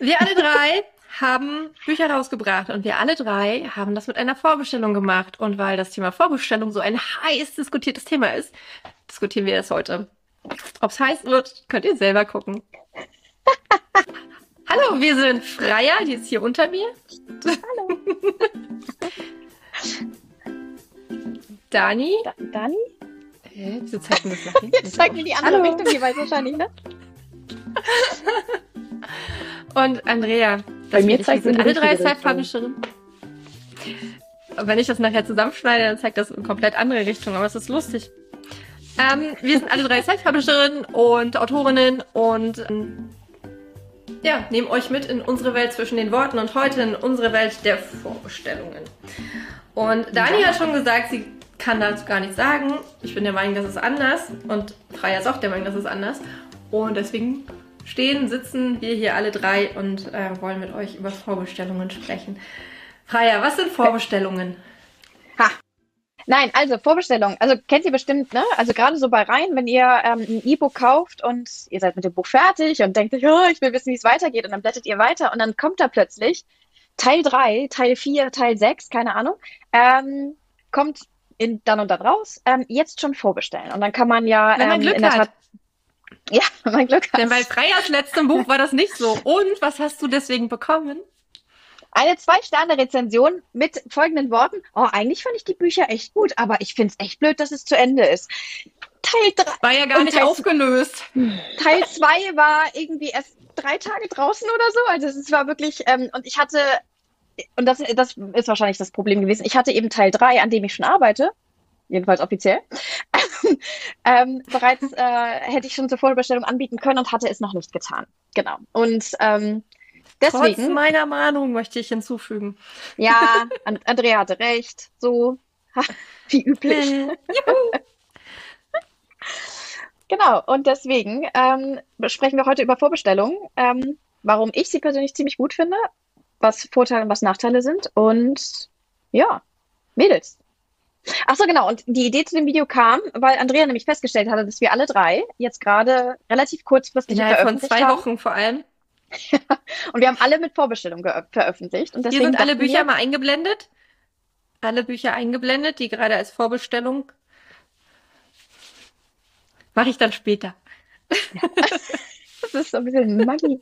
Wir alle drei haben Bücher rausgebracht und wir alle drei haben das mit einer Vorbestellung gemacht. Und weil das Thema Vorbestellung so ein heiß diskutiertes Thema ist, diskutieren wir das heute. Ob es heiß wird, könnt ihr selber gucken. Hallo, wir sind Freier, die ist hier unter mir. Hallo. Dani. Da Dani? Hä? Wieso zeigt mir das nach hinten? Jetzt zeigt mir die andere Hallo. Richtung jeweils wahrscheinlich, ne? Und Andrea. Bei mir zeigt sind alle drei Side-Publisherinnen. Wenn ich das nachher zusammenschneide, dann zeigt das in komplett andere Richtung, aber es ist lustig. Ähm, wir sind alle drei Self-Publisherinnen und Autorinnen und ähm, ja, nehmen euch mit in unsere Welt zwischen den Worten und heute in unsere Welt der Vorbestellungen. Und Dani hat schon gesagt, sie kann dazu gar nichts sagen. Ich bin der Meinung, das ist anders und Freya ist auch der Meinung, das ist anders. Und deswegen stehen, sitzen wir hier alle drei und äh, wollen mit euch über Vorbestellungen sprechen. Freya, was sind Vorbestellungen? Ha, Nein, also Vorbestellung. Also kennt ihr bestimmt, ne? Also gerade so bei Rhein, wenn ihr ähm, ein E-Book kauft und ihr seid mit dem Buch fertig und denkt euch, oh, ich will wissen, wie es weitergeht und dann blättert ihr weiter und dann kommt da plötzlich Teil 3, Teil 4, Teil 6, keine Ahnung, ähm, kommt in, dann und dann raus, ähm, jetzt schon vorbestellen. Und dann kann man ja wenn man ähm, Glück in der Tat, hat. Ja, man Glück hat. Denn bei Freyers letztem Buch war das nicht so. Und was hast du deswegen bekommen? Eine Zwei-Sterne-Rezension mit folgenden Worten. Oh, eigentlich fand ich die Bücher echt gut, aber ich finde es echt blöd, dass es zu Ende ist. Teil 3. War ja gar nicht Teil, aufgelöst. Teil 2 war irgendwie erst drei Tage draußen oder so. Also es war wirklich, ähm, und ich hatte, und das, das ist wahrscheinlich das Problem gewesen, ich hatte eben Teil 3, an dem ich schon arbeite, jedenfalls offiziell. ähm, bereits äh, hätte ich schon zur Vorbestellung anbieten können und hatte es noch nicht getan. Genau. Und ähm, Deswegen, Trotz meiner Meinung möchte ich hinzufügen. Ja, Andrea hatte recht. So, wie üblich. genau, und deswegen ähm, sprechen wir heute über Vorbestellungen. Ähm, warum ich sie persönlich ziemlich gut finde, was Vorteile und was Nachteile sind. Und ja, Mädels. Ach so, genau. Und die Idee zu dem Video kam, weil Andrea nämlich festgestellt hatte, dass wir alle drei jetzt gerade relativ kurzfristig Innerhalb von zwei haben. Wochen vor allem und wir haben alle mit Vorbestellung veröffentlicht. Und Hier sind alle Bücher mal eingeblendet. Alle Bücher eingeblendet, die gerade als Vorbestellung. Mache ich dann später. das ist so ein bisschen Magie.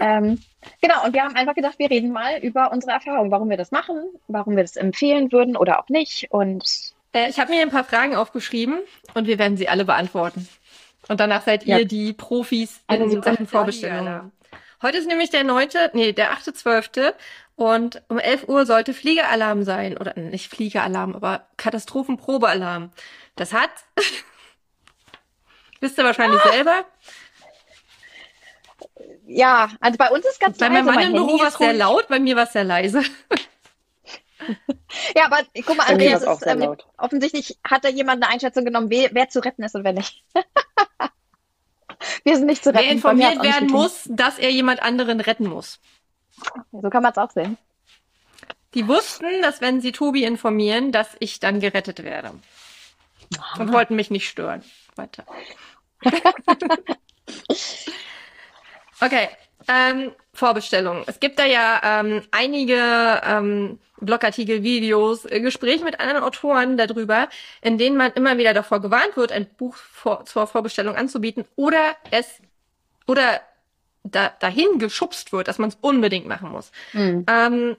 ähm, genau, und wir haben einfach gedacht, wir reden mal über unsere Erfahrungen, warum wir das machen, warum wir das empfehlen würden oder auch nicht. Und äh, ich habe mir ein paar Fragen aufgeschrieben und wir werden sie alle beantworten. Und danach seid ihr die Profis in also Sachen Vorbestellungen. Heute ist nämlich der neunte, nee, der achte zwölfte und um 11 Uhr sollte Fliegealarm sein. Oder nicht Fliegealarm, aber Katastrophenprobealarm. Das hat, wisst ihr wahrscheinlich ah. selber. Ja, also bei uns ist ganz Bei meinem Mann im Büro war es sehr laut, bei mir war es sehr leise. ja, aber guck mal, Andreas, ist, ähm, offensichtlich hat da jemand eine Einschätzung genommen, wer, wer zu retten ist und wer nicht. Wir sind nicht zu retten. Wer informiert werden muss, dass er jemand anderen retten muss. So kann man es auch sehen. Die wussten, dass wenn sie Tobi informieren, dass ich dann gerettet werde. Aha. Und wollten mich nicht stören. Weiter. okay. Ähm, Vorbestellung. Es gibt da ja ähm, einige ähm, Blogartikel, Videos, äh, Gespräche mit anderen Autoren darüber, in denen man immer wieder davor gewarnt wird, ein Buch vor, zur Vorbestellung anzubieten oder es oder da, dahin geschubst wird, dass man es unbedingt machen muss. Mhm. Ähm,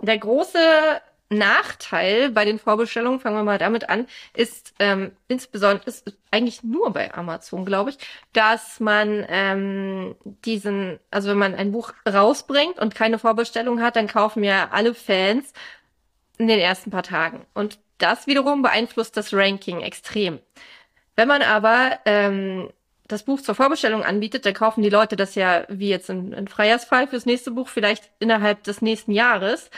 der große Nachteil bei den Vorbestellungen, fangen wir mal damit an, ist ähm, insbesondere ist eigentlich nur bei Amazon, glaube ich, dass man ähm, diesen, also wenn man ein Buch rausbringt und keine Vorbestellung hat, dann kaufen ja alle Fans in den ersten paar Tagen. Und das wiederum beeinflusst das Ranking extrem. Wenn man aber ähm, das Buch zur Vorbestellung anbietet, dann kaufen die Leute das ja, wie jetzt in, in Freyers Fall, fürs nächste Buch vielleicht innerhalb des nächsten Jahres.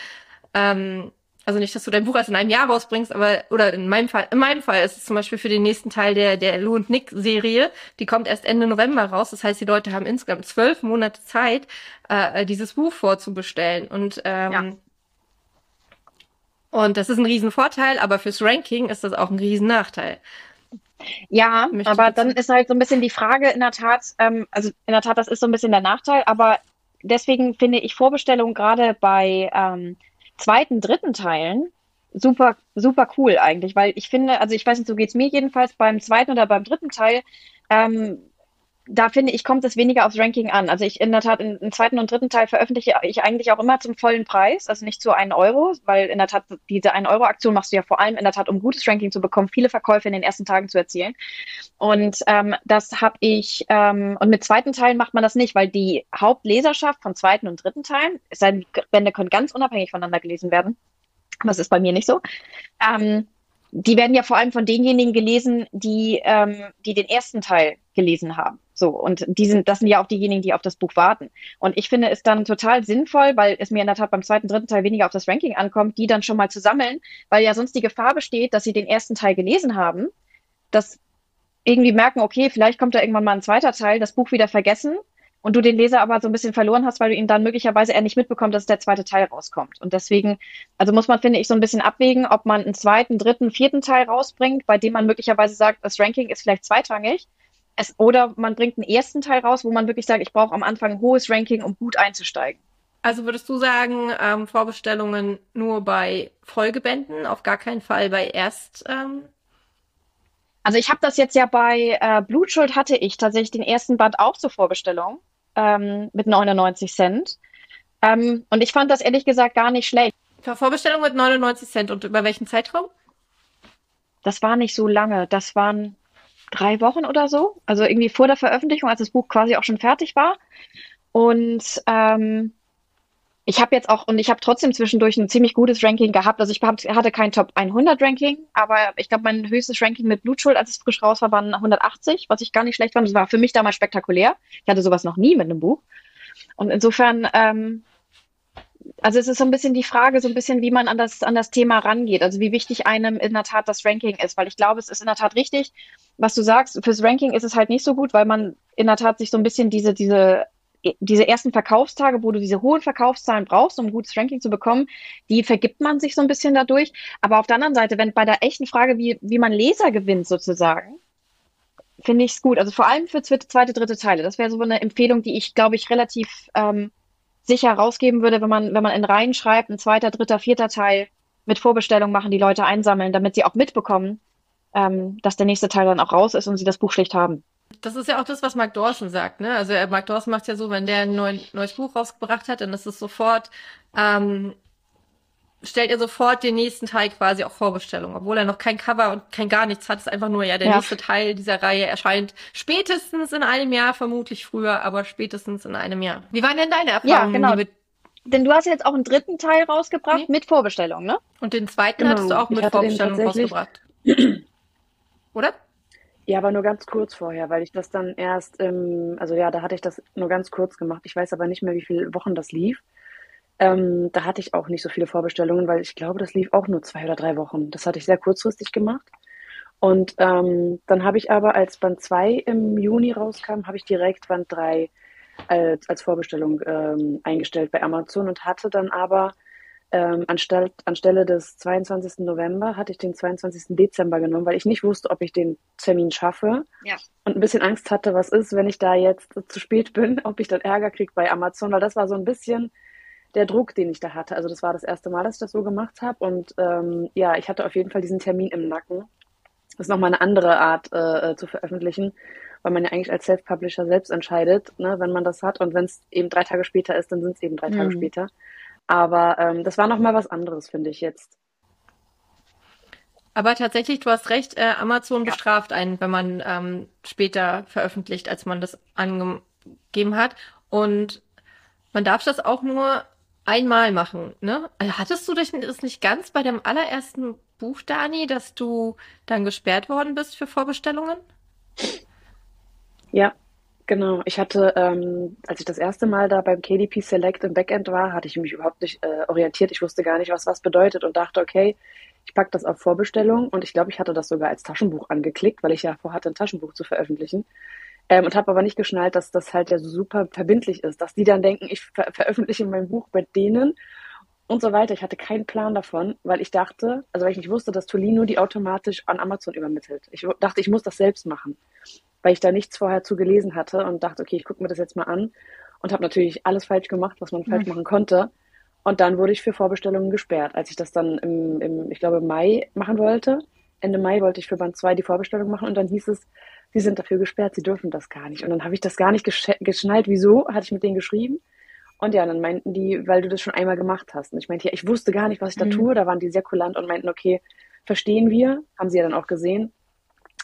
Ähm, also nicht, dass du dein Buch erst in einem Jahr rausbringst, aber oder in meinem Fall, in meinem Fall ist es zum Beispiel für den nächsten Teil der der Lou und Nick Serie, die kommt erst Ende November raus. Das heißt, die Leute haben insgesamt zwölf Monate Zeit, äh, dieses Buch vorzubestellen und ähm, ja. und das ist ein Riesenvorteil, aber fürs Ranking ist das auch ein Riesennachteil. Ja, Möchte aber dann ist halt so ein bisschen die Frage in der Tat, ähm, also in der Tat, das ist so ein bisschen der Nachteil, aber deswegen finde ich Vorbestellungen gerade bei ähm, zweiten, dritten Teilen super, super cool eigentlich, weil ich finde, also ich weiß nicht, so geht's mir jedenfalls beim zweiten oder beim dritten Teil, ähm, da finde ich, kommt es weniger aufs Ranking an. Also ich in der Tat, im zweiten und dritten Teil veröffentliche ich eigentlich auch immer zum vollen Preis, also nicht zu einen Euro, weil in der Tat diese 1-Euro-Aktion machst du ja vor allem in der Tat, um gutes Ranking zu bekommen, viele Verkäufe in den ersten Tagen zu erzielen. Und ähm, das habe ich, ähm, und mit zweiten Teilen macht man das nicht, weil die Hauptleserschaft von zweiten und dritten Teilen, es sei denn, die Bände können ganz unabhängig voneinander gelesen werden, das ist bei mir nicht so. Ähm, die werden ja vor allem von denjenigen gelesen, die, ähm, die den ersten Teil gelesen haben. So, und die sind, das sind ja auch diejenigen, die auf das Buch warten. Und ich finde es dann total sinnvoll, weil es mir in der Tat beim zweiten, dritten Teil weniger auf das Ranking ankommt, die dann schon mal zu sammeln, weil ja sonst die Gefahr besteht, dass sie den ersten Teil gelesen haben, dass irgendwie merken, okay, vielleicht kommt da irgendwann mal ein zweiter Teil, das Buch wieder vergessen und du den Leser aber so ein bisschen verloren hast, weil du ihn dann möglicherweise eher nicht mitbekommst, dass der zweite Teil rauskommt. Und deswegen, also muss man, finde ich, so ein bisschen abwägen, ob man einen zweiten, dritten, vierten Teil rausbringt, bei dem man möglicherweise sagt, das Ranking ist vielleicht zweitrangig. Es, oder man bringt einen ersten Teil raus, wo man wirklich sagt, ich brauche am Anfang ein hohes Ranking, um gut einzusteigen. Also würdest du sagen, ähm, Vorbestellungen nur bei Folgebänden, auf gar keinen Fall bei Erst. Ähm also ich habe das jetzt ja bei äh, Blutschuld hatte ich tatsächlich den ersten Band auch zur Vorbestellung ähm, mit 99 Cent. Ähm, und ich fand das ehrlich gesagt gar nicht schlecht. Für Vorbestellung mit 99 Cent und über welchen Zeitraum? Das war nicht so lange. Das waren drei Wochen oder so. Also irgendwie vor der Veröffentlichung, als das Buch quasi auch schon fertig war. Und ähm, ich habe jetzt auch, und ich habe trotzdem zwischendurch ein ziemlich gutes Ranking gehabt. Also ich hatte kein Top 100 Ranking, aber ich glaube, mein höchstes Ranking mit Blutschuld, als es frisch raus war, waren 180, was ich gar nicht schlecht fand. Das war für mich damals spektakulär. Ich hatte sowas noch nie mit einem Buch. Und insofern, ähm, also es ist so ein bisschen die Frage, so ein bisschen, wie man an das, an das Thema rangeht. Also wie wichtig einem in der Tat das Ranking ist, weil ich glaube, es ist in der Tat richtig, was du sagst. Fürs Ranking ist es halt nicht so gut, weil man in der Tat sich so ein bisschen diese, diese diese ersten Verkaufstage, wo du diese hohen Verkaufszahlen brauchst, um ein gutes Ranking zu bekommen, die vergibt man sich so ein bisschen dadurch. Aber auf der anderen Seite, wenn bei der echten Frage, wie, wie man Leser gewinnt sozusagen, finde ich es gut. Also vor allem für zweite, dritte Teile. Das wäre so eine Empfehlung, die ich, glaube ich, relativ ähm, sicher rausgeben würde, wenn man, wenn man in Reihen schreibt, ein zweiter, dritter, vierter Teil mit Vorbestellung machen, die Leute einsammeln, damit sie auch mitbekommen, ähm, dass der nächste Teil dann auch raus ist und sie das Buch schlicht haben. Das ist ja auch das, was Mark Dawson sagt, ne? Also Mark Dawson macht ja so, wenn der ein neues Buch rausgebracht hat, dann ist es sofort, ähm, stellt er sofort den nächsten Teil quasi auf Vorbestellung, obwohl er noch kein Cover und kein gar nichts hat. Es ist einfach nur, ja, der ja. nächste Teil dieser Reihe erscheint spätestens in einem Jahr, vermutlich früher, aber spätestens in einem Jahr. Wie waren denn deine Erfahrungen? Ja, genau. Denn du hast jetzt auch einen dritten Teil rausgebracht nee. mit Vorbestellung, ne? Und den zweiten genau. hattest du auch mit Vorbestellung rausgebracht. Oder? Ja, aber nur ganz kurz vorher, weil ich das dann erst, ähm, also ja, da hatte ich das nur ganz kurz gemacht. Ich weiß aber nicht mehr, wie viele Wochen das lief. Ähm, da hatte ich auch nicht so viele Vorbestellungen, weil ich glaube, das lief auch nur zwei oder drei Wochen. Das hatte ich sehr kurzfristig gemacht. Und ähm, dann habe ich aber, als Band 2 im Juni rauskam, habe ich direkt Band 3 als, als Vorbestellung ähm, eingestellt bei Amazon und hatte dann aber ähm, anstelle, anstelle des 22. November hatte ich den 22. Dezember genommen, weil ich nicht wusste, ob ich den Termin schaffe. Ja. Und ein bisschen Angst hatte, was ist, wenn ich da jetzt zu spät bin, ob ich dann Ärger kriege bei Amazon, weil das war so ein bisschen der Druck, den ich da hatte. Also das war das erste Mal, dass ich das so gemacht habe. Und ähm, ja, ich hatte auf jeden Fall diesen Termin im Nacken. Das ist nochmal eine andere Art äh, äh, zu veröffentlichen, weil man ja eigentlich als Self-Publisher selbst entscheidet, ne, wenn man das hat. Und wenn es eben drei Tage später ist, dann sind es eben drei mhm. Tage später. Aber ähm, das war noch mal was anderes, finde ich jetzt. Aber tatsächlich, du hast recht, äh, Amazon ja. bestraft einen, wenn man ähm, später veröffentlicht, als man das angegeben hat. Und man darf das auch nur einmal machen, ne? Also hattest du das nicht ganz bei dem allerersten Buch, Dani, dass du dann gesperrt worden bist für Vorbestellungen? Ja, Genau, ich hatte, ähm, als ich das erste Mal da beim KDP Select im Backend war, hatte ich mich überhaupt nicht äh, orientiert. Ich wusste gar nicht, was was bedeutet und dachte, okay, ich packe das auf Vorbestellung und ich glaube, ich hatte das sogar als Taschenbuch angeklickt, weil ich ja vorhatte, ein Taschenbuch zu veröffentlichen. Ähm, und habe aber nicht geschnallt, dass das halt ja so super verbindlich ist, dass die dann denken, ich ver veröffentliche mein Buch bei denen und so weiter. Ich hatte keinen Plan davon, weil ich dachte, also weil ich nicht wusste, dass Tolino die automatisch an Amazon übermittelt. Ich dachte, ich muss das selbst machen weil ich da nichts vorher zu gelesen hatte und dachte, okay, ich gucke mir das jetzt mal an. und habe natürlich alles falsch gemacht, was man falsch mhm. machen konnte. Und dann wurde ich für Vorbestellungen gesperrt. Als ich das dann im, im, ich glaube, Mai machen wollte, Ende Mai wollte ich für Band 2 die Vorbestellung machen und dann hieß es, sie sind dafür gesperrt, sie dürfen das gar nicht. Und dann habe ich das gar nicht geschnallt. Wieso? Hatte ich mit denen geschrieben. Und ja, dann meinten die, weil du das schon einmal gemacht hast. Und ich meinte, ja, ich wusste gar nicht, was ich da mhm. tue. Da waren die sehr kulant und meinten, okay, verstehen wir. Haben sie ja dann auch gesehen,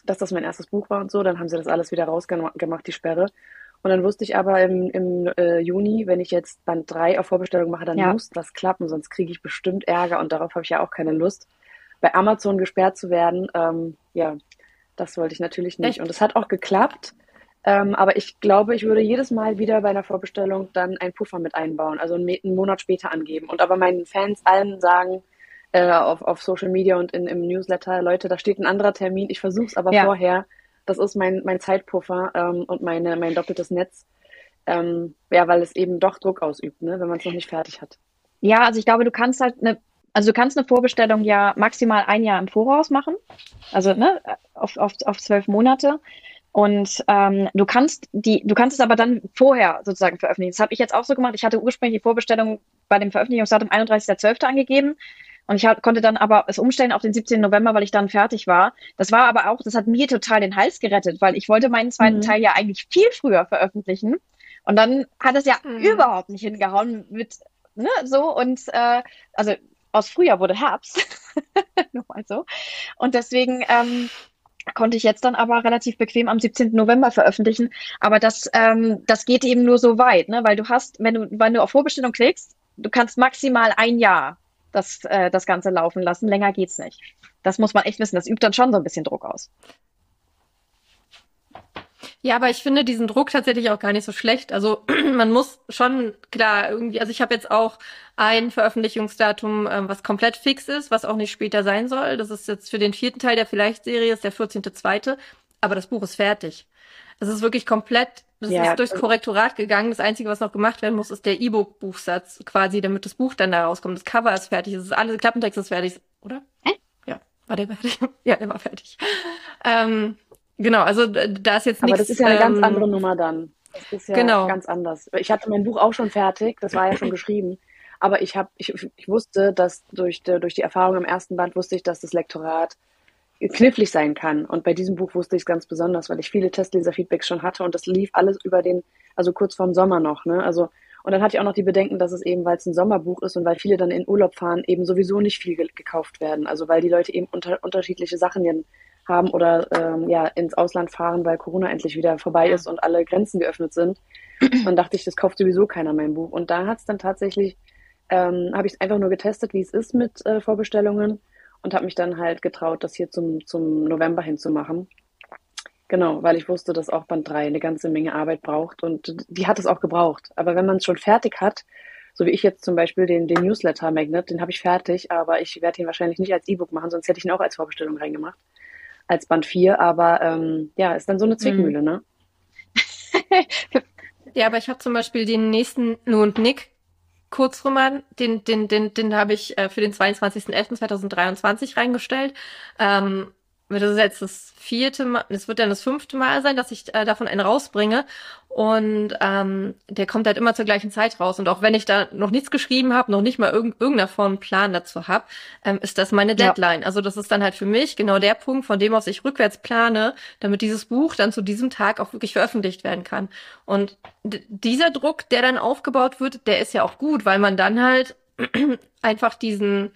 dass das mein erstes Buch war und so. Dann haben sie das alles wieder rausgemacht, die Sperre. Und dann wusste ich aber im, im äh, Juni, wenn ich jetzt Band 3 auf Vorbestellung mache, dann ja. muss das klappen, sonst kriege ich bestimmt Ärger und darauf habe ich ja auch keine Lust. Bei Amazon gesperrt zu werden, ähm, ja, das wollte ich natürlich nicht. Echt? Und es hat auch geklappt. Ähm, aber ich glaube, ich würde jedes Mal wieder bei einer Vorbestellung dann einen Puffer mit einbauen, also einen, einen Monat später angeben. Und aber meinen Fans allen sagen, äh, auf, auf Social Media und in, im Newsletter, Leute, da steht ein anderer Termin, ich versuche es aber ja. vorher. Das ist mein, mein Zeitpuffer ähm, und meine, mein doppeltes Netz. Ähm, ja, weil es eben doch Druck ausübt, ne, wenn man es noch nicht fertig hat. Ja, also ich glaube, du kannst halt eine, also du kannst eine Vorbestellung ja maximal ein Jahr im Voraus machen. Also ne, auf, auf, auf zwölf Monate. Und ähm, du kannst die, du kannst es aber dann vorher sozusagen veröffentlichen. Das habe ich jetzt auch so gemacht. Ich hatte ursprünglich die Vorbestellung bei dem Veröffentlichungsdatum 31.12. angegeben. Und ich konnte dann aber es umstellen auf den 17. November, weil ich dann fertig war. Das war aber auch, das hat mir total den Hals gerettet, weil ich wollte meinen zweiten mhm. Teil ja eigentlich viel früher veröffentlichen. Und dann hat es ja mhm. überhaupt nicht hingehauen mit, ne, so und äh, also aus Frühjahr wurde Herbst. Nur mal so. Und deswegen ähm, konnte ich jetzt dann aber relativ bequem am 17. November veröffentlichen. Aber das, ähm, das geht eben nur so weit, ne? weil du hast, wenn du, wenn du auf Vorbestellung klickst, du kannst maximal ein Jahr das, äh, das Ganze laufen lassen. Länger geht's nicht. Das muss man echt wissen. Das übt dann schon so ein bisschen Druck aus. Ja, aber ich finde diesen Druck tatsächlich auch gar nicht so schlecht. Also man muss schon klar irgendwie, also ich habe jetzt auch ein Veröffentlichungsdatum, ähm, was komplett fix ist, was auch nicht später sein soll. Das ist jetzt für den vierten Teil der Vielleicht-Serie, ist der 14.2. Aber das Buch ist fertig. Das ist wirklich komplett das ja, ist durchs Korrektorat gegangen. Das Einzige, was noch gemacht werden muss, ist der E-Book-Buchsatz quasi, damit das Buch dann da rauskommt. Das Cover ist fertig, es ist alles, Klappentext ist fertig, oder? Hä? Ja, war der fertig? ja, der war fertig. Ähm, genau, also da ist jetzt nichts. Aber das ist ja eine ähm, ganz andere Nummer dann. Das ist ja genau. ganz anders. Ich hatte mein Buch auch schon fertig, das war ja schon geschrieben. Aber ich habe, ich, ich wusste, dass durch, die, durch die Erfahrung im ersten Band wusste ich, dass das Lektorat knifflig sein kann. Und bei diesem Buch wusste ich es ganz besonders, weil ich viele Testleser-Feedbacks schon hatte und das lief alles über den, also kurz vorm Sommer noch, ne? Also, und dann hatte ich auch noch die Bedenken, dass es eben, weil es ein Sommerbuch ist und weil viele dann in Urlaub fahren, eben sowieso nicht viel gekauft werden. Also weil die Leute eben unter, unterschiedliche Sachen haben oder ähm, ja ins Ausland fahren, weil Corona endlich wieder vorbei ist und alle Grenzen geöffnet sind. Dann dachte ich, das kauft sowieso keiner mein Buch. Und da hat es dann tatsächlich, ähm, habe ich es einfach nur getestet, wie es ist mit äh, Vorbestellungen und habe mich dann halt getraut, das hier zum, zum November hinzumachen. Genau, weil ich wusste, dass auch Band 3 eine ganze Menge Arbeit braucht und die hat es auch gebraucht. Aber wenn man es schon fertig hat, so wie ich jetzt zum Beispiel den, den Newsletter Magnet, den habe ich fertig, aber ich werde ihn wahrscheinlich nicht als E-Book machen, sonst hätte ich ihn auch als Vorbestellung reingemacht. Als Band 4, aber ähm, ja, ist dann so eine Zwickmühle, mhm. ne? ja, aber ich habe zum Beispiel den nächsten Nu und Nick Kurzroman, den, den, den, den habe ich äh, für den 22.11.2023 reingestellt. Ähm, das ist jetzt das vierte Mal, es wird dann das fünfte Mal sein, dass ich äh, davon einen rausbringe. Und ähm, der kommt halt immer zur gleichen Zeit raus. Und auch wenn ich da noch nichts geschrieben habe, noch nicht mal irg irgendeiner Form Plan dazu habe, ähm, ist das meine Deadline. Ja. Also das ist dann halt für mich genau der Punkt, von dem aus ich rückwärts plane, damit dieses Buch dann zu diesem Tag auch wirklich veröffentlicht werden kann. Und dieser Druck, der dann aufgebaut wird, der ist ja auch gut, weil man dann halt einfach diesen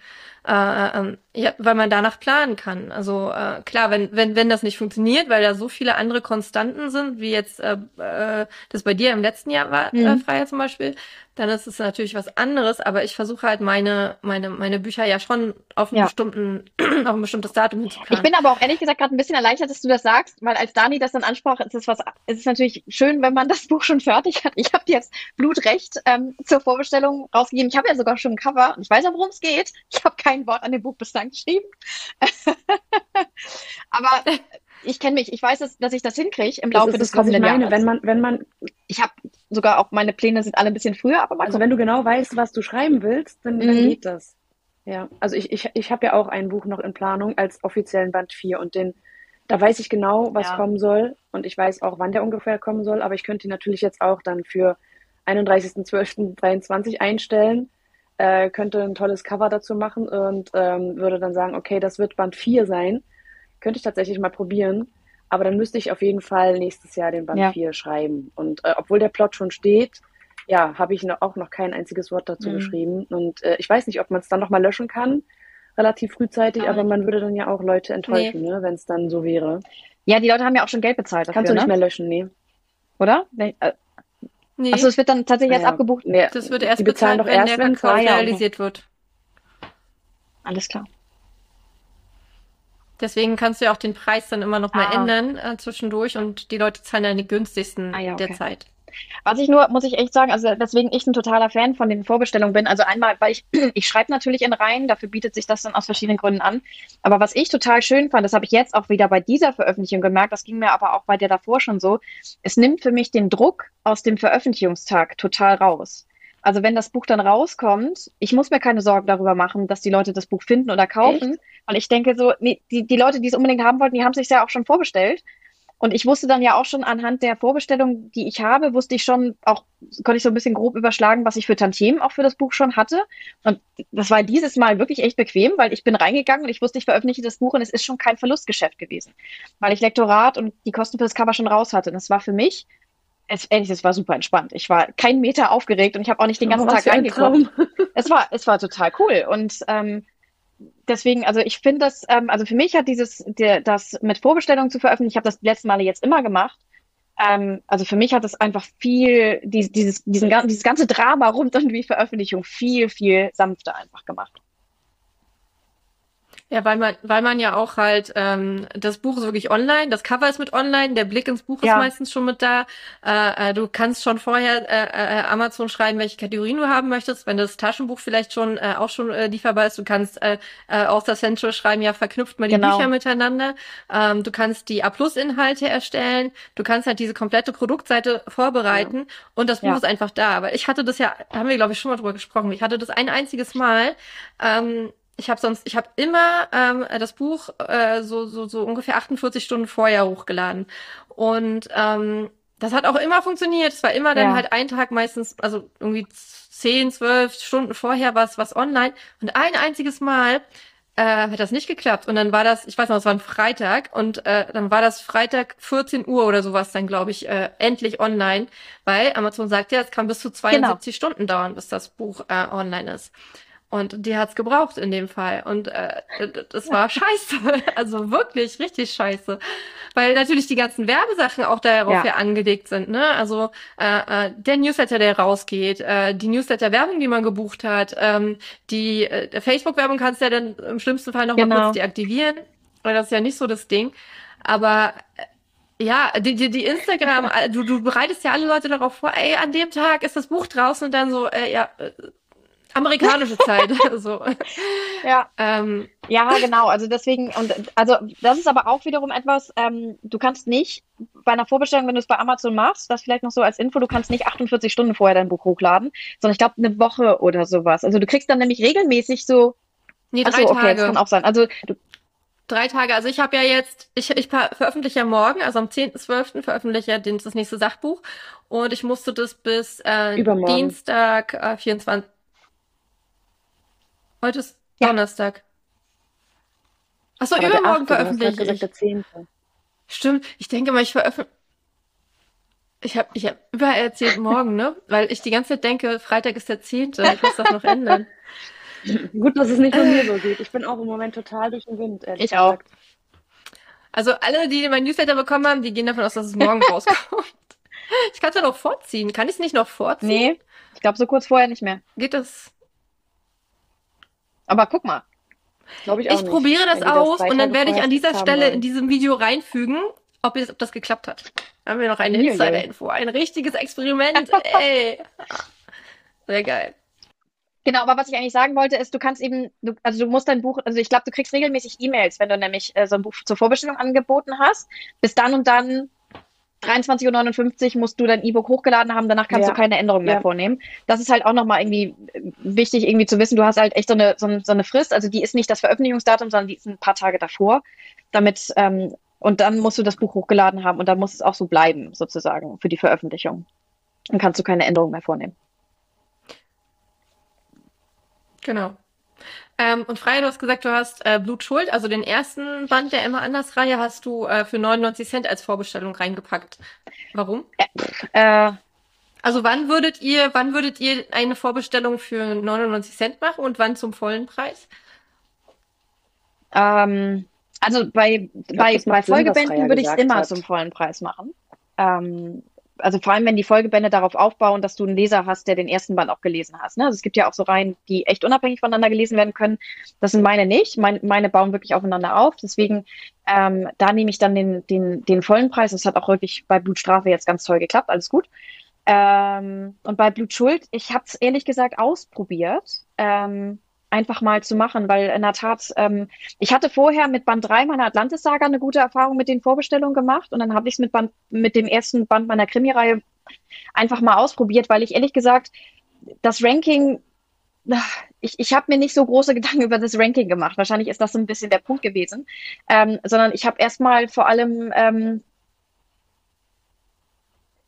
äh, ähm, ja, weil man danach planen kann. Also äh, klar, wenn, wenn, wenn das nicht funktioniert, weil da so viele andere Konstanten sind, wie jetzt äh, äh, das bei dir im letzten Jahr war, äh, mhm. äh, Freier zum Beispiel, dann ist es natürlich was anderes, aber ich versuche halt meine, meine, meine Bücher ja schon auf einen ja. bestimmten, auf ein bestimmtes Datum hinzuplanen. Ich bin aber auch ehrlich gesagt gerade ein bisschen erleichtert, dass du das sagst, weil als Dani das dann ansprach, ist es was, ist es natürlich schön, wenn man das Buch schon fertig hat. Ich habe jetzt Blutrecht ähm, zur Vorbestellung rausgegeben. Ich habe ja sogar schon ein Cover ich weiß ja, worum es geht. Ich habe kein Wort an dem Buch bislang geschrieben. aber ich kenne mich, ich weiß, dass, dass ich das hinkriege im Laufe des kommenden Jahres. Wenn man, wenn man, ich habe sogar auch meine Pläne sind alle ein bisschen früher, aber also wenn du genau weißt, was du schreiben willst, dann, mhm. dann geht das. Ja, also ich, ich, ich habe ja auch ein Buch noch in Planung als offiziellen Band 4 und den, da weiß ich genau, was ja. kommen soll und ich weiß auch, wann der ungefähr kommen soll, aber ich könnte ihn natürlich jetzt auch dann für 31.12.23 einstellen, äh, könnte ein tolles Cover dazu machen und ähm, würde dann sagen, okay, das wird Band 4 sein. Könnte ich tatsächlich mal probieren. Aber dann müsste ich auf jeden Fall nächstes Jahr den Band Ja. 4 schreiben. Und äh, obwohl der Plot schon steht, ja, habe ich noch, auch noch kein einziges Wort dazu Mhm. geschrieben. Und äh, ich weiß nicht, ob man es dann nochmal löschen kann, relativ frühzeitig, Aber- aber man würde dann ja auch Leute enttäuschen, ne, wenn es dann so wäre. Ja, die Leute haben ja auch schon Geld bezahlt dafür, Kannst du nicht ne? mehr löschen, nee. Oder? Nee, äh, Nee, Achso, es wird dann tatsächlich jetzt Naja, abgebucht. nee, das wird erst bezahlt, doch wenn erst, der wenn Verkauf Ah, ja, okay. realisiert wird. Alles klar. Deswegen kannst du ja auch den Preis dann immer noch mal Ah. ändern äh, zwischendurch und die Leute zahlen dann die günstigsten Ah, ja, okay. der Zeit. Was ich nur, muss ich echt sagen, also weswegen ich ein totaler Fan von den Vorbestellungen bin, also einmal, weil ich, ich schreibe natürlich in Reihen, dafür bietet sich das dann aus verschiedenen Gründen an. Aber was ich total schön fand, das habe ich jetzt auch wieder bei dieser Veröffentlichung gemerkt, das ging mir aber auch bei der davor schon so, es nimmt für mich den Druck aus dem Veröffentlichungstag total raus. Also wenn das Buch dann rauskommt, ich muss mir keine Sorgen darüber machen, dass die Leute das Buch finden oder kaufen, weil ich denke so, nee, die, die Leute, die es unbedingt haben wollten, die haben es sich ja auch schon vorbestellt. Und ich wusste dann ja auch schon anhand der Vorbestellung, die ich habe, wusste ich schon auch, konnte ich so ein bisschen grob überschlagen, was ich für Tantiemen auch für das Buch schon hatte. Und das war dieses Mal wirklich echt bequem, weil ich bin reingegangen und ich wusste, ich veröffentliche das Buch und es ist schon kein Verlustgeschäft gewesen, weil ich Lektorat und die Kosten für das Cover schon raus hatte. Und es war für mich, es, ehrlich, es war super entspannt. Ich war keinen Meter aufgeregt und ich habe auch nicht den ganzen Oh, Tag Traum. es war, es war total cool. Und ähm, deswegen, also ich finde das, ähm, also für mich hat dieses, der, das mit Vorbestellungen zu veröffentlichen, ich habe das die letzten Male jetzt immer gemacht. Ähm, also für mich hat es einfach viel, die, dieses, diesen, dieses ganze Drama rund um die Veröffentlichung viel, viel sanfter einfach gemacht. Ja, weil man, weil man ja auch halt, ähm, das Buch ist wirklich online, das Cover ist mit online, der Blick ins Buch ist Ja. meistens schon mit da. Äh, äh, du kannst schon vorher äh, äh, Amazon schreiben, welche Kategorien du haben möchtest. Wenn das Taschenbuch vielleicht schon äh, auch schon äh, lieferbar ist, du kannst äh, äh, aus der Central schreiben, ja, verknüpft mal die Genau. Bücher miteinander. Ähm, du kannst die A-Plus-Inhalte erstellen. Du kannst halt diese komplette Produktseite vorbereiten und das Buch Ja. ist einfach da. Aber ich hatte das ja, haben wir glaube ich schon mal drüber gesprochen. Ich hatte das ein einziges Mal. Ähm, ich habe sonst, ich habe immer ähm, das Buch äh, so, so, so ungefähr 48 Stunden vorher hochgeladen. Und ähm, das hat auch immer funktioniert. Es war immer dann Ja. halt ein Tag meistens, also irgendwie 10, 12 Stunden vorher was, was online. Und ein einziges Mal äh, hat das nicht geklappt. Und dann war das, ich weiß noch, es war ein Freitag und äh, dann war das Freitag 14 Uhr oder sowas dann, glaube ich, äh, endlich online, weil Amazon sagt ja, es kann bis zu 72 Stunden dauern, bis das Buch äh, online ist. Und die hat's gebraucht in dem Fall. Und äh, das war scheiße. Also wirklich richtig scheiße. Weil natürlich die ganzen Werbesachen auch darauf Ja. ja, angelegt sind. Ne? Also äh, äh, der Newsletter, der rausgeht, äh, die Newsletter-Werbung, die man gebucht hat, ähm, die äh, Facebook-Werbung kannst du ja dann im schlimmsten Fall noch mal Genau. kurz deaktivieren. Weil das ist ja nicht so das Ding. Aber äh, ja, die, die, die Instagram, äh, du, du bereitest ja alle Leute darauf vor, ey, an dem Tag ist das Buch draußen und dann so, äh, ja, äh, amerikanische Zeit. so. Ja. Ähm, Ja, genau. Also deswegen, und also das ist aber auch wiederum etwas, ähm, du kannst nicht bei einer Vorbestellung, wenn du es bei Amazon machst, das vielleicht noch so als Info, du kannst nicht 48 Stunden vorher dein Buch hochladen, sondern ich glaube eine Woche oder sowas. Also du kriegst dann nämlich regelmäßig so, nee, drei so, okay, das Tage. kann auch sein. Also du, Drei Tage. Also ich habe ja jetzt, ich, ich ver- veröffentliche ja morgen, also am 10.12. veröffentliche ich ja das nächste Sachbuch. Und ich musste das bis äh, Übermorgen. Dienstag äh, 24. Heute ist Ja. Donnerstag. Achso, Aber übermorgen veröffentliche ich. der zehnte. Stimmt, ich denke mal, ich veröffentliche. Ich habe ich hab überall erzählt morgen, ne? Weil ich die ganze Zeit denke, Freitag ist der 10. Ich muss das noch ändern. Gut, dass es nicht nur mir so geht. Ich bin auch im Moment total durch den Wind, ehrlich Ich auch. gesagt. Also alle, die mein Newsletter bekommen haben, die gehen davon aus, dass es morgen rauskommt. Ich kann es ja noch vorziehen. Kann ich es nicht noch vorziehen? nee, ich glaube so kurz vorher nicht mehr. Geht das? Aber guck mal. Ich Ich probiere das das aus drei und dann werde ich an dieser Stelle wollen. in diesem Video reinfügen, ob, es, ob das geklappt hat. Da haben wir noch eine. Insider-Info. Ein richtiges Experiment. Ey. Sehr geil. Genau, aber was ich eigentlich sagen wollte, ist, du kannst eben, du, also du musst dein Buch, also ich glaube, du kriegst regelmäßig E-Mails, wenn du nämlich äh, so ein Buch zur Vorbestellung angeboten hast. Bis dann und dann 23.59 Uhr musst du dein E-Book hochgeladen haben, danach kannst Ja. du keine Änderungen mehr Ja. vornehmen. Das ist halt auch nochmal irgendwie wichtig, irgendwie zu wissen, du hast halt echt so eine, so, so eine Frist, also die ist nicht das Veröffentlichungsdatum, sondern die ist ein paar Tage davor, damit, ähm, und dann musst du das Buch hochgeladen haben und dann muss es auch so bleiben, sozusagen, für die Veröffentlichung. Dann kannst du keine Änderungen mehr vornehmen. Genau. Ähm, und Freya, du hast gesagt, du hast äh, Blutschuld, also den ersten Band der Immer anders Reihe hast du äh, für 99 Cent als Vorbestellung reingepackt. Warum? Äh, Also wann würdet ihr, wann würdet ihr eine Vorbestellung für 99 Cent machen und wann zum vollen Preis? ähm, also bei, bei, bei Folgebänden würde ich es immer hat. zum vollen Preis machen. Ähm, also vor allem, wenn die Folgebände darauf aufbauen, dass du einen Leser hast, der den ersten Band auch gelesen hast. Ne? Also es gibt ja auch so Reihen, die echt unabhängig voneinander gelesen werden können. Das sind meine nicht. Mein, meine bauen wirklich aufeinander auf. Deswegen, ähm, da nehme ich dann den, den, den vollen Preis. Das hat auch wirklich bei Blutstrafe jetzt ganz toll geklappt. Alles gut. Ähm, und bei Blutschuld, ich habe es ehrlich gesagt ausprobiert, ähm, einfach mal zu machen, weil in der Tat, ähm, ich hatte vorher mit Band 3 meiner Atlantis-Saga eine gute Erfahrung mit den Vorbestellungen gemacht und dann habe ich es mit, mit dem ersten Band meiner Krimireihe einfach mal ausprobiert, weil ich ehrlich gesagt das Ranking, ich, ich habe mir nicht so große Gedanken über das Ranking gemacht. Wahrscheinlich ist das so ein bisschen der Punkt gewesen, ähm, sondern ich habe erstmal vor allem ähm,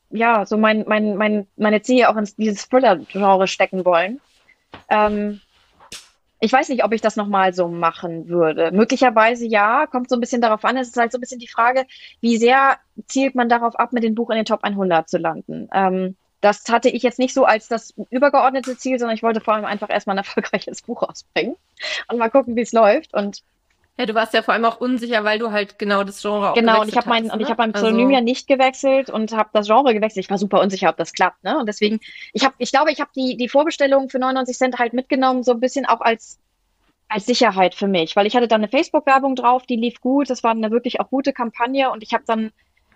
ja, so mein, mein, mein, meine Zehe auch in dieses Thriller-Genre stecken wollen. Ähm, ich weiß nicht, ob ich das nochmal so machen würde. Möglicherweise ja, kommt so ein bisschen darauf an. Es ist halt so ein bisschen die Frage, wie sehr zielt man darauf ab, mit dem Buch in den Top 100 zu landen. Ähm, das hatte ich jetzt nicht so als das übergeordnete Ziel, sondern ich wollte vor allem einfach erstmal ein erfolgreiches Buch rausbringen und mal gucken, wie es läuft. Und Ja, du warst ja vor allem auch unsicher, weil du halt genau das Genre auch Genau, und ich habe mein, hattest, und ich ne? habe mein Pseudonym Also- ja nicht gewechselt und habe das Genre gewechselt. Ich war super unsicher, ob das klappt, ne? Und deswegen, ich habe, ich glaube, ich habe die die Vorbestellung für 99 Cent halt mitgenommen, so ein bisschen auch als als Sicherheit für mich, weil ich hatte dann eine Facebook-Werbung drauf, die lief gut, das war eine wirklich auch gute Kampagne und ich habe dann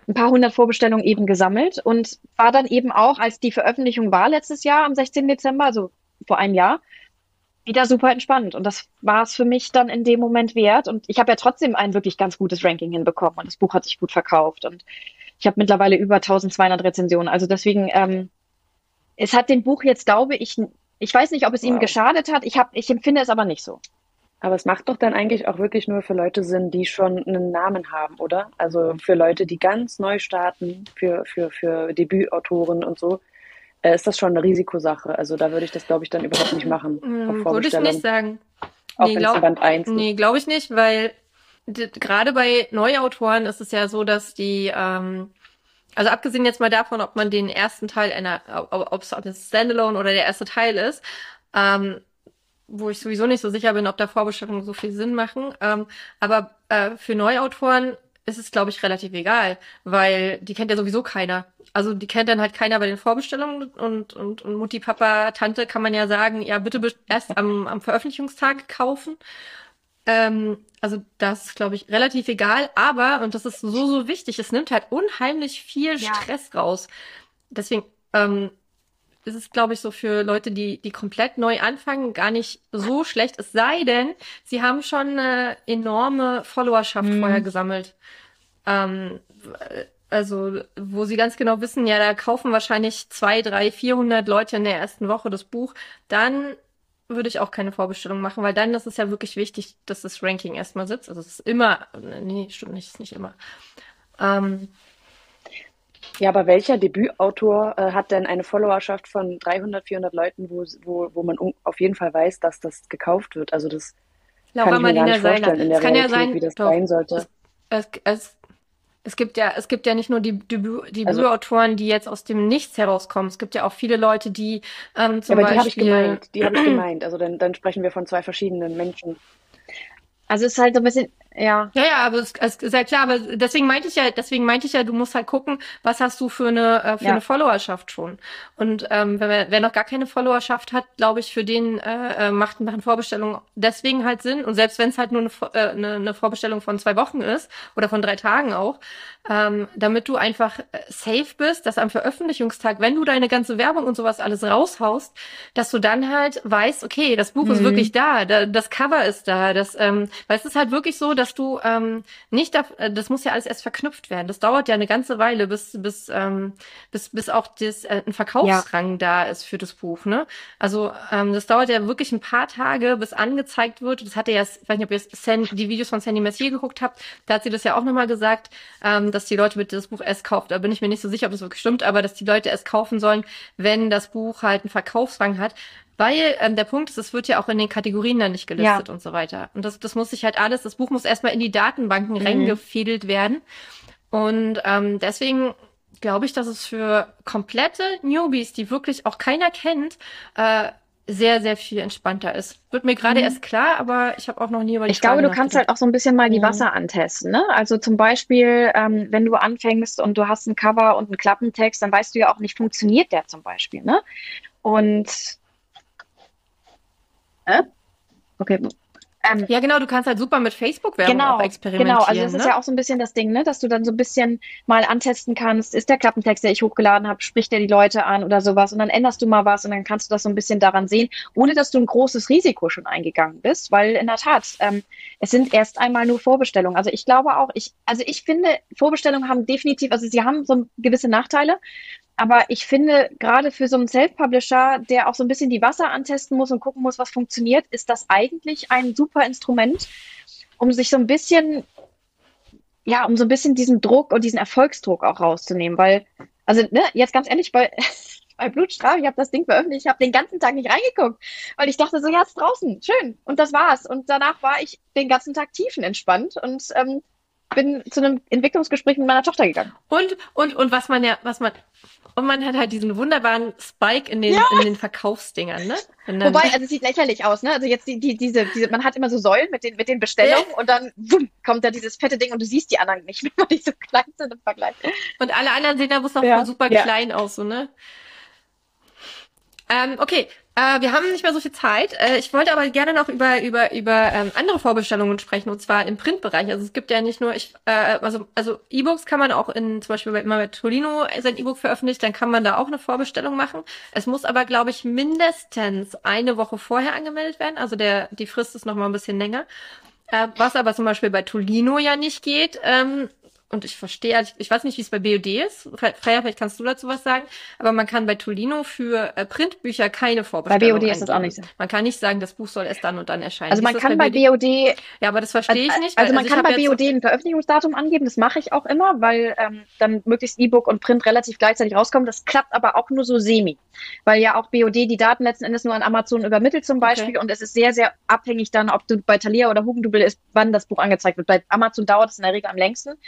ein paar hundert Vorbestellungen eben gesammelt und war dann eben auch, als die Veröffentlichung war letztes Jahr am 16. Dezember, also vor einem Jahr, wieder super entspannt. Und das war es für mich dann in dem Moment wert. Und ich habe ja trotzdem ein wirklich ganz gutes Ranking hinbekommen und das Buch hat sich gut verkauft. Und ich habe mittlerweile über 1200 Rezensionen. Also deswegen, ähm, es hat dem Buch jetzt, glaube ich, ich weiß nicht, ob es ihm Wow. geschadet hat. Ich hab, ich empfinde es aber nicht so. Aber es macht doch dann eigentlich auch wirklich nur für Leute Sinn, die schon einen Namen haben, oder? Also für Leute, die ganz neu starten, für, für, für Debütautoren und so, äh, ist das schon eine Risikosache. Also da würde ich das, glaube ich, dann überhaupt nicht machen. Auf Würde ich nicht sagen. Auch Nee, wenn es glaub- Band 1 ist. Nee, glaube ich nicht, weil gerade bei Neuautoren ist es ja so, dass die, ähm, also abgesehen jetzt mal davon, ob man den ersten Teil einer, ob es ob es Standalone oder der erste Teil ist, ähm, wo ich sowieso nicht so sicher bin, ob da Vorbestellungen so viel Sinn machen. Ähm, aber äh, für Neuautoren ist es, glaube ich, relativ egal, weil die kennt ja sowieso keiner. Also die kennt dann halt keiner bei den Vorbestellungen und, und, und Mutti, Papa, Tante kann man ja sagen, ja, bitte erst am, am Veröffentlichungstag kaufen. Ähm, also das ist, glaube ich, relativ egal, aber, und das ist so, so wichtig, es nimmt halt unheimlich viel Ja. Stress raus. Deswegen ähm, ist es, glaube ich, so für Leute, die, die komplett neu anfangen, gar nicht so schlecht. Es sei denn, sie haben schon eine enorme Followerschaft Mhm. vorher gesammelt. Ähm, also, wo sie ganz genau wissen, ja, da kaufen wahrscheinlich zwei, drei, vierhundert Leute in der ersten Woche das Buch, dann würde ich auch keine Vorbestellung machen, weil dann ist es ja wirklich wichtig, dass das Ranking erstmal sitzt. Also es ist immer, nee, stimmt nicht, ist nicht immer. Ähm, Ja, aber welcher Debütautor äh, hat denn eine Followerschaft von 300, 400 Leuten, wo, wo, wo man auf jeden Fall weiß, dass das gekauft wird? Also das kann Laura ich mir gar Marlina nicht Seiler. vorstellen in der Es kann ja Realität, sein, wie das doch, sein sollte. Es, es, es gibt ja, es gibt ja nicht nur die Also Debütautoren, die jetzt aus dem Nichts herauskommen. Es gibt ja auch viele Leute, die ähm, Ja, zum aber die habe ich Beispiel gemeint. Die habe ich gemeint. Also dann, dann sprechen wir von zwei verschiedenen Menschen. Also es ist halt so ein bisschen, ja, Ja, ja, aber es, es ist ja klar, aber deswegen meinte ich ja, deswegen meinte ich ja, du musst halt gucken, was hast du für eine, äh, für Ja. eine Followerschaft schon. Und ähm, wenn wer, wer noch gar keine Followerschaft hat, glaube ich, für den äh, äh, macht machen Vorbestellungen deswegen halt Sinn. Und selbst wenn es halt nur eine, äh, eine, eine Vorbestellung von zwei Wochen ist oder von drei Tagen auch, ähm, damit du einfach äh, safe bist, dass am Veröffentlichungstag, wenn du deine ganze Werbung und sowas alles raushaust, dass du dann halt weißt, okay, das Buch ist Mhm. wirklich da, da das Cover ist da, das, ähm, weil es ist halt wirklich so, dass dass du ähm, nicht, da, äh, das muss ja alles erst verknüpft werden. Das dauert ja eine ganze Weile, bis bis ähm, bis bis auch das äh, ein Verkaufsrang ja. da ist für das Buch. Ne? Also ähm, das dauert ja wirklich ein paar Tage, bis angezeigt wird. Das hatte ja, ich weiß nicht, ob ihr San, die Videos von Sandy Messier geguckt habt. Da hat sie das ja auch nochmal gesagt, ähm, dass die Leute bitte das Buch erst kaufen. Da bin ich mir nicht so sicher, ob das wirklich stimmt, aber dass die Leute es kaufen sollen, wenn das Buch halt einen Verkaufsrang hat. Weil ähm, der Punkt ist, es wird ja auch in den Kategorien dann nicht gelistet ja. und so weiter. Und das, das muss sich halt alles, das Buch muss erstmal in die Datenbanken mhm. reingefädelt werden. Und ähm, deswegen glaube ich, dass es für komplette Newbies, die wirklich auch keiner kennt, äh, sehr, sehr viel entspannter ist. Wird mir gerade mhm. erst klar, aber ich habe auch noch nie über die Ich Frage glaube, du kannst halt auch so ein bisschen mal die mhm. Wasser antesten. Ne? Also zum Beispiel, ähm, wenn du anfängst und du hast ein Cover und einen Klappentext, dann weißt du ja auch nicht, funktioniert der zum Beispiel. Ne? Und Okay. Ähm, ja, genau, du kannst halt super mit Facebook-Werbung genau, auch experimentieren. Genau, also das ne? ist ja auch so ein bisschen das Ding, ne? dass du dann so ein bisschen mal antesten kannst, ist der Klappentext, der ich hochgeladen habe, spricht der die Leute an oder sowas und dann änderst du mal was und dann kannst du das so ein bisschen daran sehen, ohne dass du ein großes Risiko schon eingegangen bist, weil in der Tat, ähm, es sind erst einmal nur Vorbestellungen. Also ich glaube auch, ich, also ich finde, Vorbestellungen haben definitiv, also sie haben so gewisse Nachteile, aber ich finde, gerade für so einen Self-Publisher, der auch so ein bisschen die Wasser antesten muss und gucken muss, was funktioniert, ist das eigentlich ein super Instrument, um sich so ein bisschen, ja, um so ein bisschen diesen Druck und diesen Erfolgsdruck auch rauszunehmen. Weil, also, ne, jetzt ganz ehrlich, bei, bei Blutstrahl, ich habe das Ding veröffentlicht, ich habe den ganzen Tag nicht reingeguckt, weil ich dachte so, ja, ist draußen, schön. Und das war's. Und danach war ich den ganzen Tag tiefenentspannt und ähm, bin zu einem Entwicklungsgespräch mit meiner Tochter gegangen. Und, und, und was man ja, was man und man hat halt diesen wunderbaren Spike in den, ja. in den Verkaufsdingern, ne? Wobei, also es sieht lächerlich aus, ne? Also jetzt die, die, diese, diese, man hat immer so Säulen mit den, mit den Bestellungen ja. und dann wumm, kommt da dieses fette Ding und du siehst die anderen nicht, weil die so klein sind im Vergleich. Und alle anderen sehen da bloß noch ja. super klein aus, so, ne? Ähm, okay, äh, wir haben nicht mehr so viel Zeit. Äh, ich wollte aber gerne noch über über über ähm, andere Vorbestellungen sprechen und zwar im Printbereich. Also es gibt ja nicht nur ich äh, also also E-Books kann man auch in zum Beispiel wenn man bei Tolino sein E-Book veröffentlicht, dann kann man da auch eine Vorbestellung machen. Es muss aber glaube ich mindestens eine Woche vorher angemeldet werden. Also der die Frist ist noch mal ein bisschen länger. Äh, was aber zum Beispiel bei Tolino ja nicht geht, ähm, und ich verstehe, ich, ich weiß nicht, wie es bei BOD ist. Freya, vielleicht kannst du dazu was sagen. Aber man kann bei Tolino für äh, Printbücher keine Vorbestellung Bei BOD ist das auch nicht so. Man kann nicht sagen, das Buch soll erst dann und dann erscheinen. Also man kann bei BOD, BOD, Ja, aber das verstehe ich nicht. Also, weil, also man kann bei BOD ein Veröffentlichungsdatum angeben. Das mache ich auch immer, weil ähm, dann möglichst E-Book und Print relativ gleichzeitig rauskommen. Das klappt aber auch nur so semi. Weil ja auch BOD die Daten letzten Endes nur an Amazon übermittelt zum Beispiel. Okay. Und es ist sehr, sehr abhängig dann, ob du bei Thalia oder Hugendubel ist, wann das Buch angezeigt wird. Bei Amazon dauert es in der Regel am längsten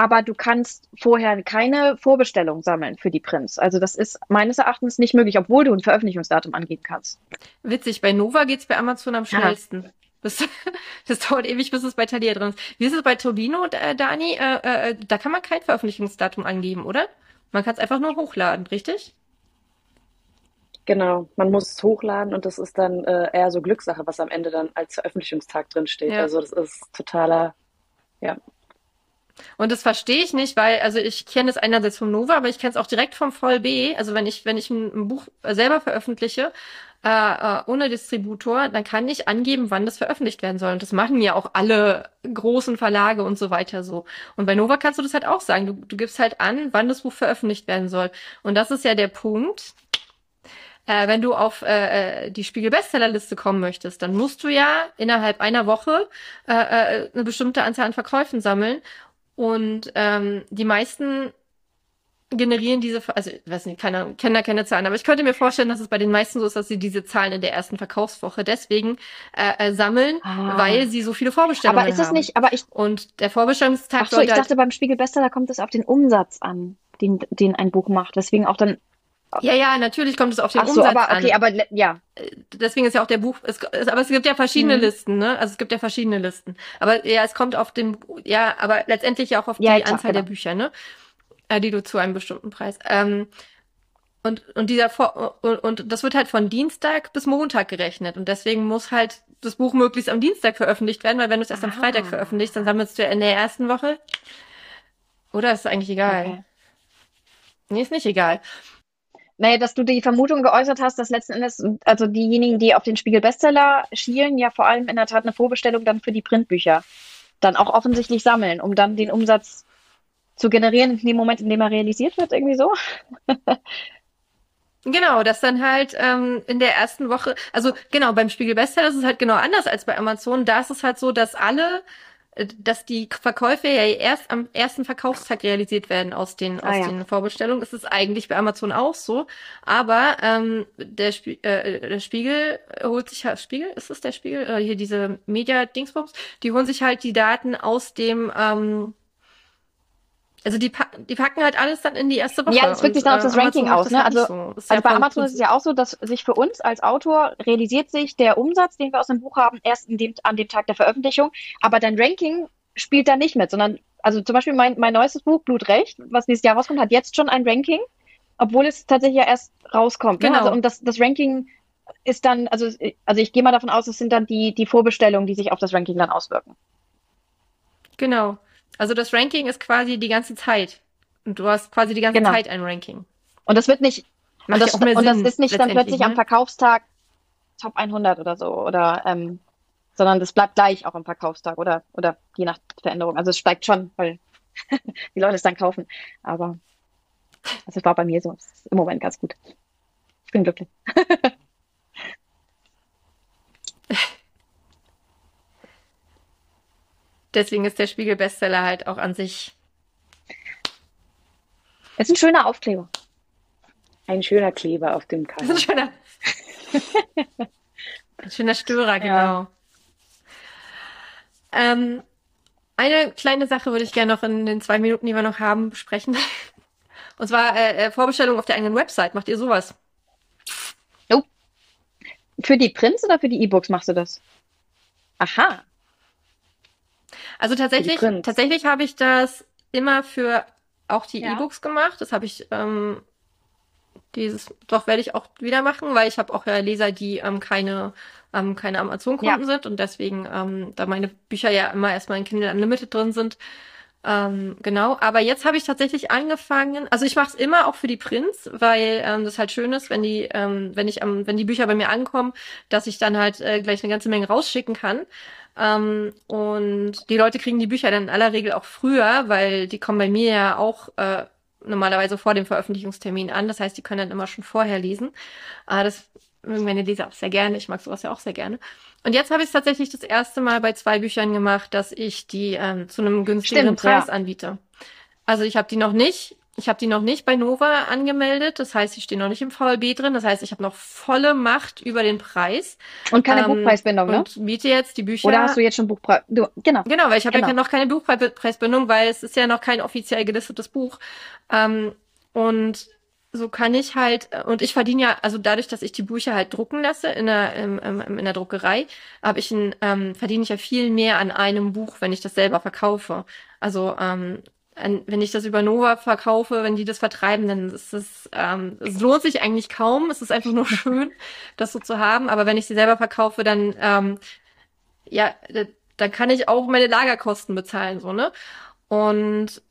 aber du kannst vorher keine Vorbestellung sammeln für die Prints. Also das ist meines Erachtens nicht möglich, obwohl du ein Veröffentlichungsdatum angeben kannst. Witzig, bei Nova geht's bei Amazon am schnellsten. Ja. Das, das dauert ewig, bis es bei Thalia drin ist. Wie ist es bei Tobino, äh, Dani? Äh, äh, da kann man kein Veröffentlichungsdatum angeben, oder? Man kann es einfach nur hochladen, richtig? Genau, man muss es hochladen und das ist dann äh, eher so Glückssache, was am Ende dann als Veröffentlichungstag drin steht. Ja. Also das ist totaler, ja, und das verstehe ich nicht, weil, also ich kenne es einerseits vom Nova, aber ich kenne es auch direkt vom VLB. Also wenn ich, wenn ich ein, ein Buch selber veröffentliche, äh, äh, ohne Distributor, dann kann ich angeben, wann das veröffentlicht werden soll. Und das machen ja auch alle großen Verlage und so weiter so. Und bei Nova kannst du das halt auch sagen. Du, du gibst halt an, wann das Buch veröffentlicht werden soll. Und das ist ja der Punkt. Äh, wenn du auf äh, äh die Spiegel-Bestsellerliste kommen möchtest, dann musst du ja innerhalb einer Woche äh, äh, eine bestimmte Anzahl an Verkäufen sammeln. Und ähm, die meisten generieren diese, also ich weiß nicht, keine, kenne da keine Zahlen, aber ich könnte mir vorstellen, dass es bei den meisten so ist, dass sie diese Zahlen in der ersten Verkaufswoche deswegen äh, äh, sammeln, ah. weil sie so viele Vorbestellungen haben. Aber ist es nicht, aber ich. Und der Vorbestellungstag. Ach so, ich dachte halt beim Spiegel Bestseller kommt es auf den Umsatz an, den, den ein Buch macht. Deswegen auch dann ja, ja, natürlich kommt es auf den Ach so, Umsatz aber, okay, an. aber ja. Deswegen ist ja auch der Buch, es, aber es gibt ja verschiedene mhm. Listen, ne? Also es gibt ja verschiedene Listen. Aber ja, es kommt auf den, ja, aber letztendlich auch auf die ja, klar, Anzahl genau. der Bücher, ne? Äh, die du zu einem bestimmten Preis. Ähm, und, und dieser Vor und, und das wird halt von Dienstag bis Montag gerechnet. Und deswegen muss halt das Buch möglichst am Dienstag veröffentlicht werden, weil wenn du es erst ah. am Freitag veröffentlichst, dann sammelst du ja in der ersten Woche. Oder ist eigentlich egal? Okay. Nee, ist nicht egal. Naja, dass du die Vermutung geäußert hast, dass letzten Endes, also diejenigen, die auf den Spiegel Bestseller schielen, ja vor allem in der Tat eine Vorbestellung dann für die Printbücher dann auch offensichtlich sammeln, um dann den Umsatz zu generieren in dem Moment, in dem er realisiert wird, irgendwie so. Genau, das dann halt ähm, in der ersten Woche, also genau, beim Spiegel Bestseller ist es halt genau anders als bei Amazon. Da ist es halt so, dass alle, dass die Verkäufe ja erst am ersten Verkaufstag realisiert werden aus den, Ah, aus ja. den Vorbestellungen. Es ist eigentlich bei Amazon auch so. Aber ähm, der, Spie äh, der Spiegel holt sich halt, Spiegel, ist es der Spiegel? Äh, hier diese Media-Dingsbums, die holen sich halt die Daten aus dem, ähm, also die, pa die packen halt alles dann in die erste Woche. Ja, das wirkt sich dann auf das Ranking Amazon aus, ne? halt Also- so. Also ja bei Amazon ist es ja auch so, dass sich für uns als Autor realisiert sich der Umsatz, den wir aus dem Buch haben, erst dem, an dem Tag der Veröffentlichung. Aber dein Ranking spielt da nicht mit, sondern, also zum Beispiel mein, mein neuestes Buch, Blutrecht, was nächstes Jahr rauskommt, hat jetzt schon ein Ranking, obwohl es tatsächlich ja erst rauskommt. Ne? Genau. Also, und das, das Ranking ist dann, also, also ich gehe mal davon aus, es sind dann die, die Vorbestellungen, die sich auf das Ranking dann auswirken. Genau. Also das Ranking ist quasi die ganze Zeit. Und du hast quasi die ganze Genau. Zeit ein Ranking. Und das wird nicht, Macht und das, ja und das ist nicht dann plötzlich am ne? Verkaufstag Top 100 oder so, oder, ähm, sondern das bleibt gleich auch am Verkaufstag oder, oder je nach Veränderung. Also es steigt schon, weil die Leute es dann kaufen. Aber also es war bei mir so. Es ist im Moment ganz gut. Ich bin glücklich. Deswegen ist der Spiegel Bestseller halt auch an sich. Es ist ein schöner Aufkleber. Ein schöner Kleber auf dem Das ist Cover. ein schöner, ein schöner Störer, genau. Ähm, eine kleine Sache würde ich gerne noch in den zwei Minuten, die wir noch haben, besprechen. Und zwar äh, äh, Vorbestellung auf der eigenen Website. Macht ihr sowas? Für die Prints oder für die E-Books machst du das? Aha. Also tatsächlich, tatsächlich habe ich das immer für auch die Ja. E-Books gemacht. Das habe ich ähm, dieses, doch werde ich auch wieder machen, weil ich habe auch ja Leser, die ähm, keine ähm, keine Amazon-Kunden sind und deswegen ähm, da meine Bücher ja immer erstmal in Kindle Unlimited drin sind. Ähm, genau, aber jetzt habe ich tatsächlich angefangen, also ich mache es immer auch für die Prints, weil ähm, das halt schön ist, wenn die, ähm, wenn ich am, wenn die Bücher bei mir ankommen, dass ich dann halt äh, gleich eine ganze Menge rausschicken kann. Ähm, und die Leute kriegen die Bücher dann in aller Regel auch früher, weil die kommen bei mir ja auch äh, normalerweise vor dem Veröffentlichungstermin an. Das heißt, die können dann immer schon vorher lesen. Äh, das mögen meine Leser auch sehr gerne. Ich mag sowas ja auch sehr gerne. Und jetzt habe ich es tatsächlich das erste Mal bei zwei Büchern gemacht, dass ich die ähm, zu einem günstigeren Stimmt, ja. Preis anbiete. Also ich habe die noch nicht, ich habe die noch nicht bei Nova angemeldet. Das heißt, sie stehen noch nicht im VLB drin. Das heißt, ich habe noch volle Macht über den Preis. Und keine Ähm, Buchpreisbindung, ne? Und biete jetzt die Bücher. Oder hast du jetzt schon Buchpreis? Genau. Genau, weil ich habe Genau. ja noch keine Buchpreisbindung, weil es ist ja noch kein offiziell gelistetes Buch. Ähm, und so kann ich halt, und ich verdiene ja, also dadurch, dass ich die Bücher halt drucken lasse in der, im, in der Druckerei, habe ich ein, ähm, verdiene ich ja viel mehr an einem Buch, wenn ich das selber verkaufe. Also ähm, wenn ich das über Nova verkaufe, wenn die das vertreiben, dann ist es, ähm, es lohnt sich eigentlich kaum. Es ist einfach nur schön, das so zu haben. Aber wenn ich sie selber verkaufe, dann ähm, ja, da- dann kann ich auch meine Lagerkosten bezahlen, so, ne? Und,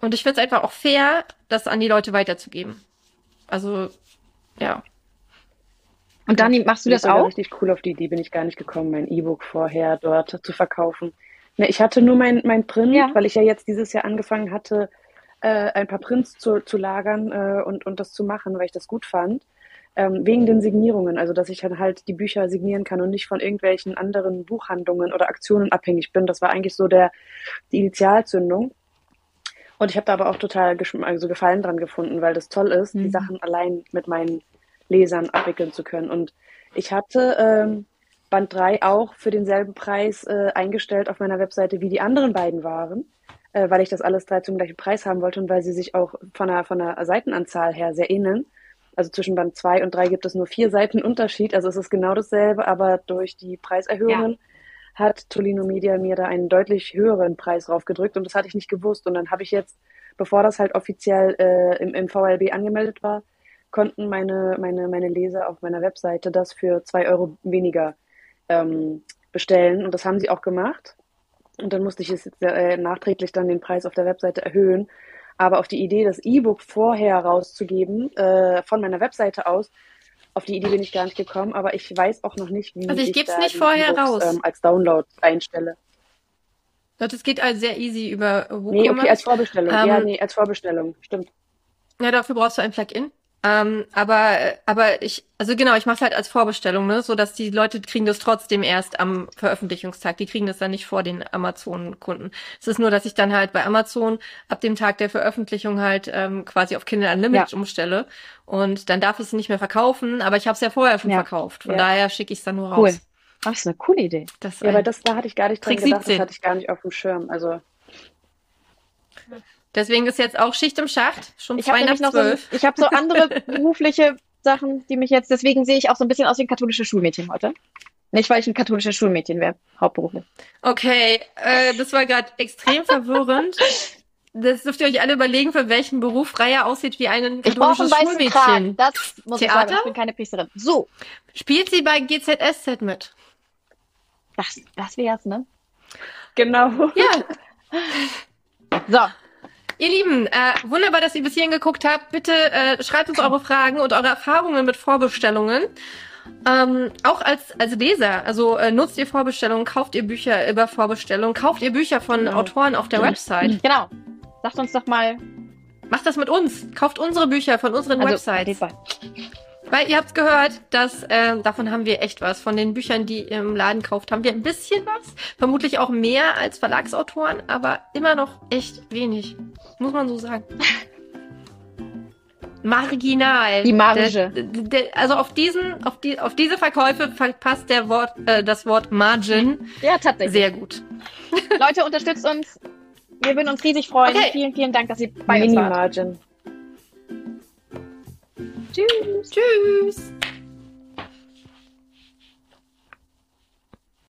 und ich finde es einfach auch fair, das an die Leute weiterzugeben. Also, ja. Und Dani, machst du das sogar auch? richtig cool auf die Idee bin ich gar nicht gekommen, mein E-Book vorher dort zu verkaufen. Ne, ich hatte nur mein, mein Print, Ja. weil ich ja jetzt dieses Jahr angefangen hatte, äh, ein paar Prints zu, zu lagern äh, und, und das zu machen, weil ich das gut fand. Ähm, wegen den Signierungen, also dass ich dann halt die Bücher signieren kann und nicht von irgendwelchen anderen Buchhandlungen oder Aktionen abhängig bin. Das war eigentlich so der, die Initialzündung. Und ich habe da aber auch total also Gefallen dran gefunden, weil das toll ist, die Mhm. Sachen allein mit meinen Lesern abwickeln zu können. Und ich hatte ähm, Band 3 auch für denselben Preis äh, eingestellt auf meiner Webseite, wie die anderen beiden waren, äh, weil ich das alles drei zum gleichen Preis haben wollte und weil sie sich auch von der, von der Seitenanzahl her sehr ähneln. Also zwischen Band 2 und 3 gibt es nur vier Seiten Unterschied, also es ist genau dasselbe, aber durch die Preiserhöhungen hat Tolino Media mir da einen deutlich höheren Preis raufgedrückt und das hatte ich nicht gewusst. Und dann habe ich jetzt, bevor das halt offiziell äh, im, im VLB angemeldet war, konnten meine, meine, meine Leser auf meiner Webseite das für zwei Euro weniger ähm, bestellen. Und das haben sie auch gemacht. Und dann musste ich jetzt, äh, nachträglich dann den Preis auf der Webseite erhöhen. Aber auf die Idee, das E-Book vorher rauszugeben, äh, von meiner Webseite aus, auf die Idee bin ich gar nicht gekommen, aber ich weiß auch noch nicht, wie Also ich ich da nicht vorher raus. Ähm, als Download einstelle. Das geht also sehr easy über WooCommerce. Nee, okay, als Vorbestellung. Ähm, ja, nee, als Vorbestellung. Stimmt. Ja, dafür brauchst du ein Plugin. Ähm, aber, aber ich, also genau, ich mache es halt als Vorbestellung, ne, so dass die Leute kriegen das trotzdem erst am Veröffentlichungstag. Die kriegen das dann nicht vor den Amazon-Kunden. Es ist nur, dass ich dann halt bei Amazon ab dem Tag der Veröffentlichung halt ähm, quasi auf Kindle Unlimited Ja. umstelle und dann darf ich es nicht mehr verkaufen, aber ich habe es ja vorher schon Ja. verkauft. Von Ja. daher schicke ich es dann nur Cool. raus. Ach, das ist eine coole Idee. Das Ja, aber das, da hatte ich gar nicht dran Trick gedacht. 17. Das hatte ich gar nicht auf dem Schirm. Also, Deswegen ist jetzt auch Schicht im Schacht, schon Ich zwei habe nach noch so, zwölf. ich habe so andere berufliche Sachen, die mich jetzt, deswegen sehe ich auch so ein bisschen aus wie ein katholisches Schulmädchen heute. Nicht, weil ich ein katholisches Schulmädchen wäre, hauptberuflich. Okay, äh, das war gerade extrem verwirrend. Das dürft ihr euch alle überlegen, für welchen Beruf Raya aussieht wie ein Ich brauche einen katholisches weißen Kragen. Schulmädchen. Das muss ich sagen, Theater? ich bin keine Priesterin. So, Spielt sie bei GZSZ mit? das, das wär's, ne? genau. Ja, So, ihr Lieben, äh, wunderbar, dass ihr bis hierhin geguckt habt. Bitte äh, schreibt uns eure Fragen und eure Erfahrungen mit Vorbestellungen. Ähm, auch als, als Leser, also äh, nutzt ihr Vorbestellungen, kauft ihr Bücher über Vorbestellungen, kauft ihr Bücher von Genau. Autoren auf der Website. genau. Sagt uns doch mal, Macht das mit uns. Kauft unsere Bücher von unseren also, Websites. Weil ihr habt's gehört, dass äh, davon haben wir echt was. Von den Büchern, die ihr im Laden kauft, haben wir ein bisschen was. Vermutlich auch mehr als Verlagsautoren, aber immer noch echt wenig. Muss man so sagen. Marginal. Die Marge. Der, der, also auf diesen, auf die, auf diese Verkäufe passt der Wort, äh, das Wort Margin Ja, tatsächlich. sehr gut. Leute, unterstützt uns. Wir würden uns riesig freuen. Okay. Vielen, vielen Dank, dass ihr bei uns wart. Mini-Margin. Tschüss. Tschüss.